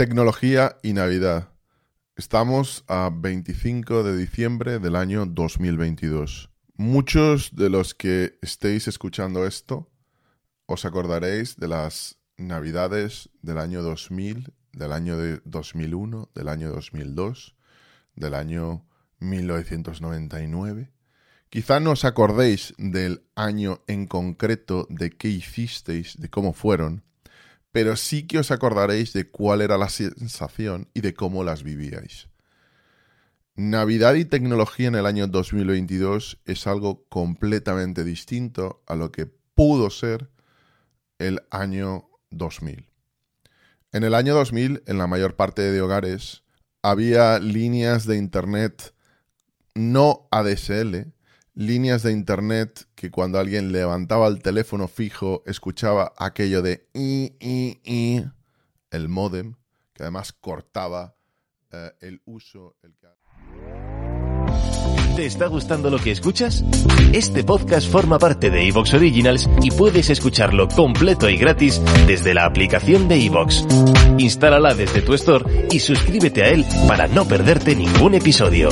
Tecnología y Navidad. Estamos a 25 de diciembre del año 2022. Muchos de los que estéis escuchando esto os acordaréis de las Navidades del año 2000, del año de 2001, del año 2002, del año 1999. Quizá no os acordéis del año en concreto, de qué hicisteis, de cómo fueron, pero sí que os acordaréis de cuál era la sensación y de cómo las vivíais. Navidad y tecnología en el año 2022 es algo completamente distinto a lo que pudo ser el año 2000. En el año 2000, en la mayor parte de hogares, había líneas de Internet no ADSL, líneas de internet que cuando alguien levantaba el teléfono fijo escuchaba aquello de i, i, i, el modem, que además cortaba eh, el uso. ¿Te está gustando lo que escuchas? Este podcast forma parte de Evox Originals y puedes escucharlo completo y gratis desde la aplicación de Evox. Instálala desde tu store y suscríbete a él para no perderte ningún episodio.